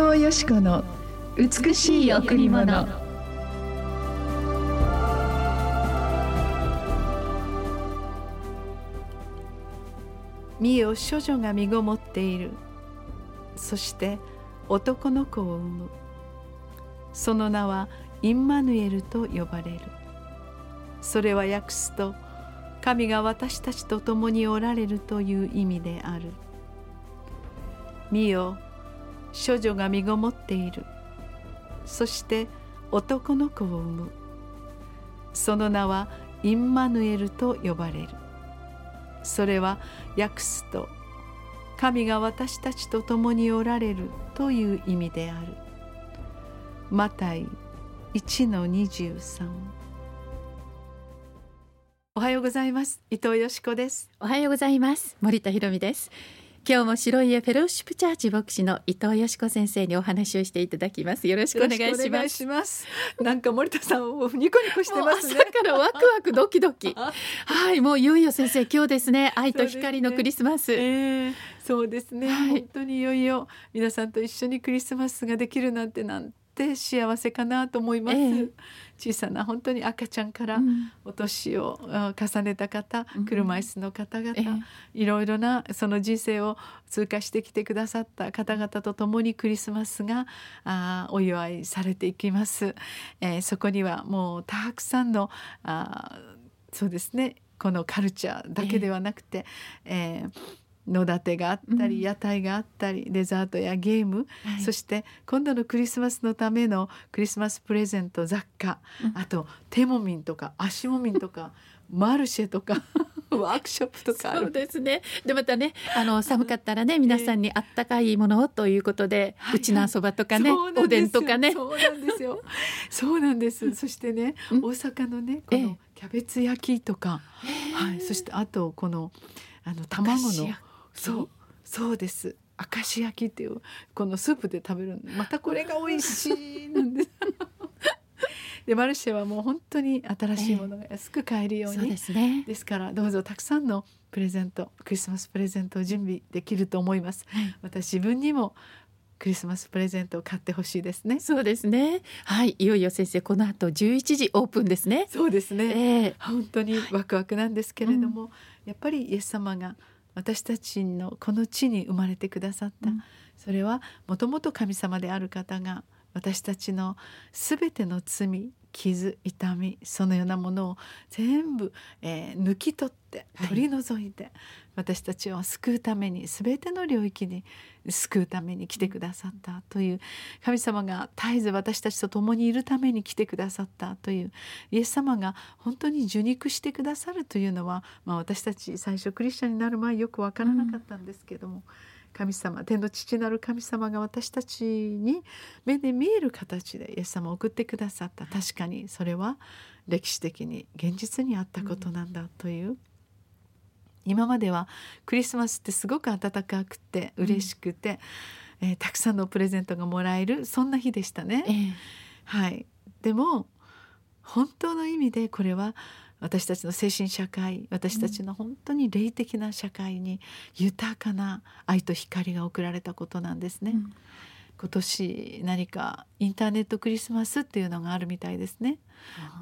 藤よし子の美しい贈り物。見よ処女が身ごもっている。そして男の子を産む。その名はインマヌエルと呼ばれる。それは訳すと神が私たちと共におられるという意味である。見よ処女が身ごもっている。そして男の子を産む。その名はインマヌエルと呼ばれる。それは訳すと神が私たちと共におられるという意味である。マタイ1の23おはようございます。伊藤よしこです。おはようございます。森田博美です。今日も白家フェローシップチャーチ牧師の伊藤よしこ先生にお話をしていただきます。よろしくお願いします。なんか森田さんをニコニコしてますね。朝からワクワクドキドキ。はいもういよいよ先生今日ですね。愛と光のクリスマス。そうですね,、えー、そうですね、はい、本当にいよいよ皆さんと一緒にクリスマスができるなんてなんて幸せかなと思います、えー、小さな本当に赤ちゃんからお年を重ねた方、うん、車椅子の方々、えー、いろいろなその人生を通過してきてくださった方々と共にクリスマスがあお祝いされていきます、えー、そこにはもうたくさんのあそうですねこのカルチャーだけではなくて、えー野立てがあったり、屋台があったりデザートやゲーム、はい、そして今度のクリスマスのためのクリスマスプレゼント雑貨、うん、あと手もみんとか足もみんとか マルシェとか ワークショップとかそうですね。でまたねあの寒かったらね皆さんにあったかいものをということで、えー、うちのそばとかね、はい。はい、おでんとかね。そうなんですよ。そうなんです。そしてね、大阪のねこのキャベツ焼きとか、えー、はい、そしてあとこのあの卵のそう。そうです。明石焼きっていうこのスープで食べるまたこれが美味しいなんで。す でマルシェはもう本当に新しいものが安く買えるように、えー、ですね。ですからどうぞたくさんのプレゼントクリスマスプレゼントを準備できると思います、はい、また自分にもクリスマスプレゼントを買ってほしいですね。そうですね。はい、いよいよ先生この後11時オープンですね。そうですね。えー、本当にワクワクなんですけれども、うん、やっぱりイエス様が私たちのこの地に生まれてくださった、うん、それはもともと神様である方が私たちの全ての罪傷痛みそのようなものを全部、えー、抜き取って取り除いて、はい、私たちを救うために全ての領域に救うために来てくださったという神様が絶えず私たちと共にいるために来てくださったというイエス様が本当に受肉してくださるというのは、まあ、私たち最初クリスチャンになる前よく分からなかったんですけども。うん神様天の父なる神様が私たちに目で見える形でイエス様を送ってくださった。確かにそれは歴史的に現実にあったことなんだという、今まではクリスマスってすごく温かくて嬉しくて、うん、えー、たくさんのプレゼントがもらえるそんな日でしたね。えー、はい、でも本当の意味でこれは私たちの精神社会私たちの本当に霊的な社会に豊かな愛と光が送られたことなんですね。うん、今年何かインターネットクリスマスっていうのがあるみたいですね。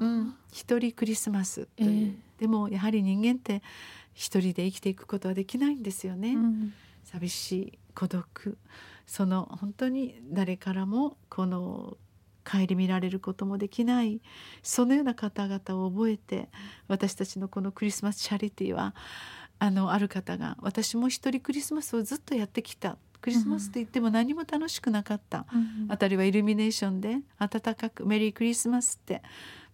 うん、一人クリスマスという、えー、でもやはり人間って一人で生きていくことはできないんですよね。うん、寂しい孤独。その本当に誰からもこの顧みられることもできない。そのような方々を覚えて私たちのこのクリスマスチャリティーはあのある方が私も一人クリスマスをずっとやってきた。クリスマスって言っても何も楽しくなかった、うん、辺りはイルミネーションで暖かく「メリークリスマス」って。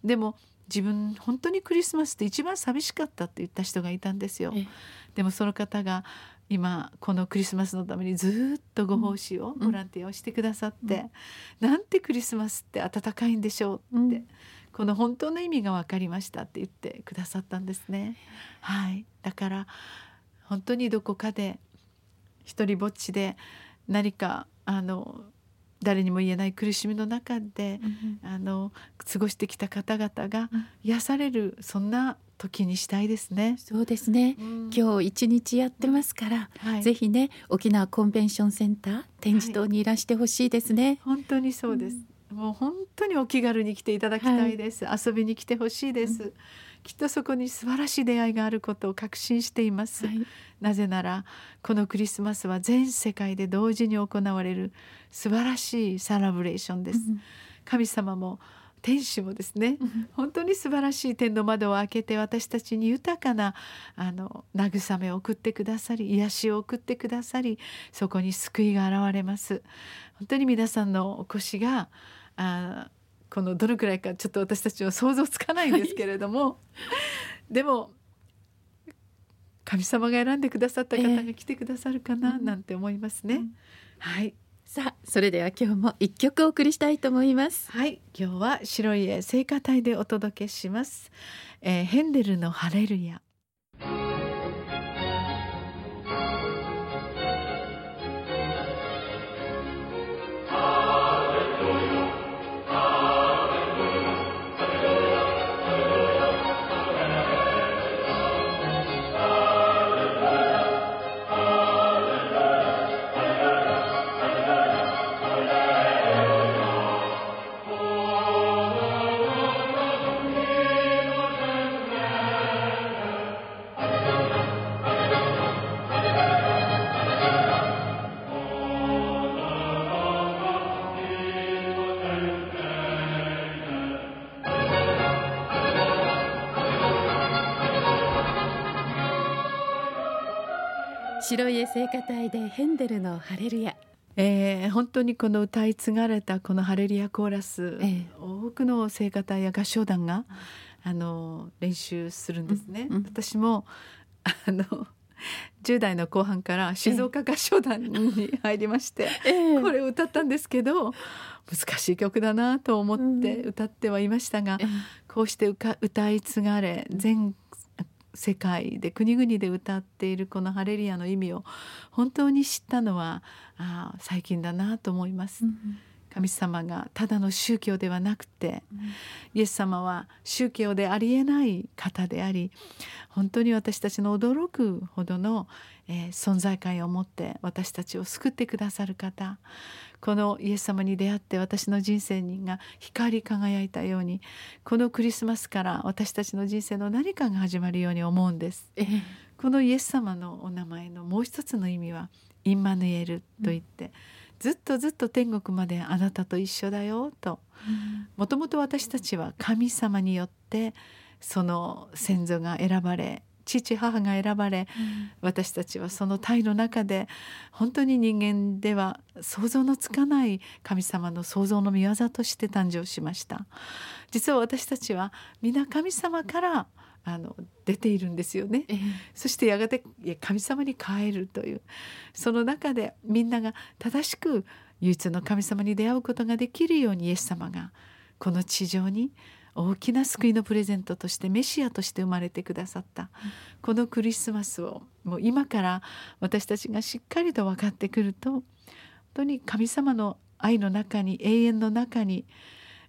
でも自分本当にクリスマスって一番寂しかったって言った人がいたんですよ。でもその方が今このクリスマスのためにずっとご奉仕を、ボランティアをしてくださって、うん、なんてクリスマスって温かいんでしょうって、うん、この本当の意味が分かりましたって言ってくださったんですね。はい、だから本当にどこかで一人ぼっちで何かあの誰にも言えない苦しみの中で、うん、あの過ごしてきた方々が癒されるそんな時にしたいですね。そうですね。うん今日一日やってますから、はいぜひね沖縄コンベンションセンター展示棟にいらしてほしいですね。本当にそうです。もう本当にお気軽に来ていただきたいです。遊びに来てほしいです。きっとそこに素晴らしい出会いがあることを確信しています。はいなぜならこのクリスマスは全世界で同時に行われる素晴らしいサラブレーションです。うん神様も天使もですね、うん本当に素晴らしい天の窓を開けて私たちに豊かなあの慰めを送ってくださり癒しを送ってくださりそこに救いが現れます本当に皆さんのお越しがあこのどのくらいかちょっと私たちは想像つかないんですけれども、でも神様が選んでくださった方が来てくださるかなうんなんて思いますね、うんはいさあそれでは今日も一曲お送りしたいと思います。はい、今日は白い絵聖歌隊でお届けします。えーヘンデルのハレルヤ。白い絵聖歌隊でヘンデルのハレルヤ。えー本当にこの歌い継がれたこのハレルヤコーラス、ええ。多くの聖歌隊や合唱団があの練習するんですね。うんうん。私もあの10代の後半から静岡合唱団に入りまして、えこれを歌ったんですけど難しい曲だなと思って歌ってはいましたが、えこうして歌歌い継がれ全世界で国々で歌っているこのハレルヤの意味を本当に知ったのはあー最近だなと思います。うん神様がただの宗教ではなくてイエス様は宗教でありえない方であり本当に私たちの驚くほどの、えー存在感を持って私たちを救ってくださる方このイエス様に出会って私の人生が光り輝いたようにこのクリスマスから私たちの人生の何かが始まるように思うんです。ええ。このイエス様のお名前のもう一つの意味はインマヌエルといって、ずっとずっと天国まであなたと一緒だよと。もともと私たちは神様によってその先祖が選ばれ父母が選ばれ私たちはその体の中で本当に人間では想像のつかない神様の創造の御業として誕生しました。実は私たちは皆神様からあの出ているんですよね。ええ。そしてやがて神様に帰るという。その中でみんなが正しく唯一の神様に出会うことができるようにイエス様がこの地上に大きな救いのプレゼントとしてメシアとして生まれてくださった、このクリスマスをもう今から私たちがしっかりと分かってくると本当に神様の愛の中に永遠の中に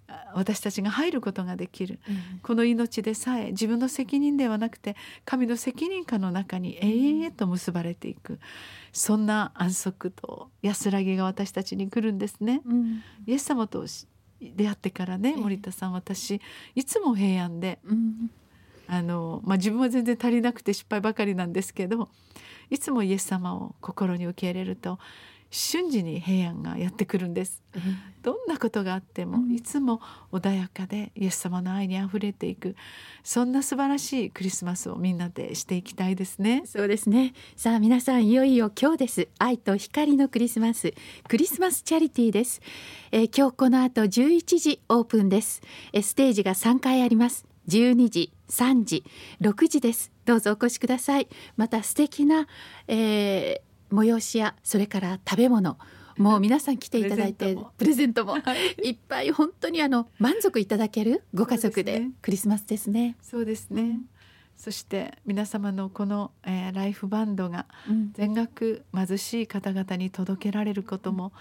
あ私たちが入ることができる。えこの命でさえ自分の責任ではなくて神の責任感の中に永遠へと結ばれていく。そんな安息と安らぎが私たちに来るんですね。うん。イエス様とし出会ってからねええ。森田さん私いつも平安でうん。あの、まあ、自分は全然足りなくて失敗ばかりなんですけどいつもイエス様を心に受け入れると瞬時に平安がやってくるんです。えどんなことがあっても、うん。いつも穏やかでイエス様の愛にあふれていくそんな素晴らしいクリスマスをみんなでしていきたいですね。え。そうですね。さあ皆さんいよいよ今日です。愛と光のクリスマス。クリスマスチャリティーです、えー今日この後11時オープンです。えーステージが3回あります。12時3時6時です。どうぞお越しください。また素敵な、えー催しやそれから食べ物もう皆さん来ていただいてププレゼントも いっぱい本当にあの満足いただけるご家族でクリスマスですね。そうですね。そして皆様のこの、えー、ライフバンドが全額貧しい方々に届けられることも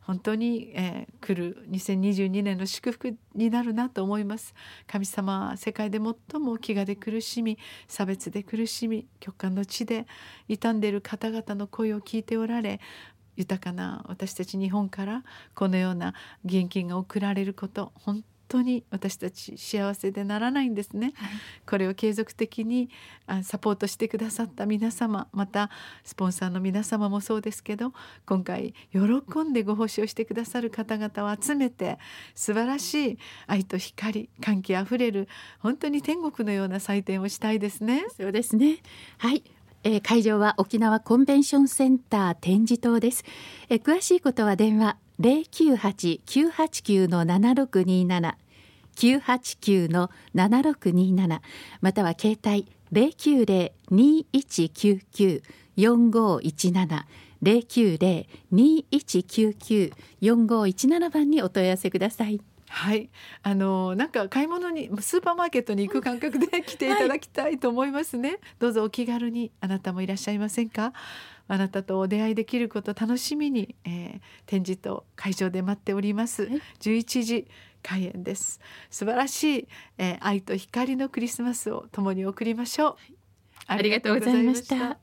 本当に、えー、来る2022年の祝福になるなと思います。神様は世界で最も飢餓で苦しみ差別で苦しみ極寒の地で傷んでいる方々の声を聞いておられ豊かな私たち日本からこのような現金が送られること本当に私たち幸せでならないんですね、はい、これを継続的にサポートしてくださった皆様またスポンサーの皆様もそうですけど今回喜んでご奉仕をしてくださる方々を集めて素晴らしい愛と光歓喜あふれる本当に天国のような祭典をしたいですね。そうですね。はいえー、会場は沖縄コンベンションセンター展示棟です、えー、詳しいことは電話098-989の7627 989の7627または携帯090-2199-4517 090-2199-4517番にお問い合わせください。はい、あのなんか買い物にスーパーマーケットに行く感覚で 来ていただきたいと思いますね、はい、どうぞお気軽にあなたもいらっしゃいませんか？あなたとお出会いできること楽しみに、えー、展示と会場で待っております、はい、11時開演です。素晴らしい、えー、愛と光のクリスマスを共に送りましょう、ありがとうございました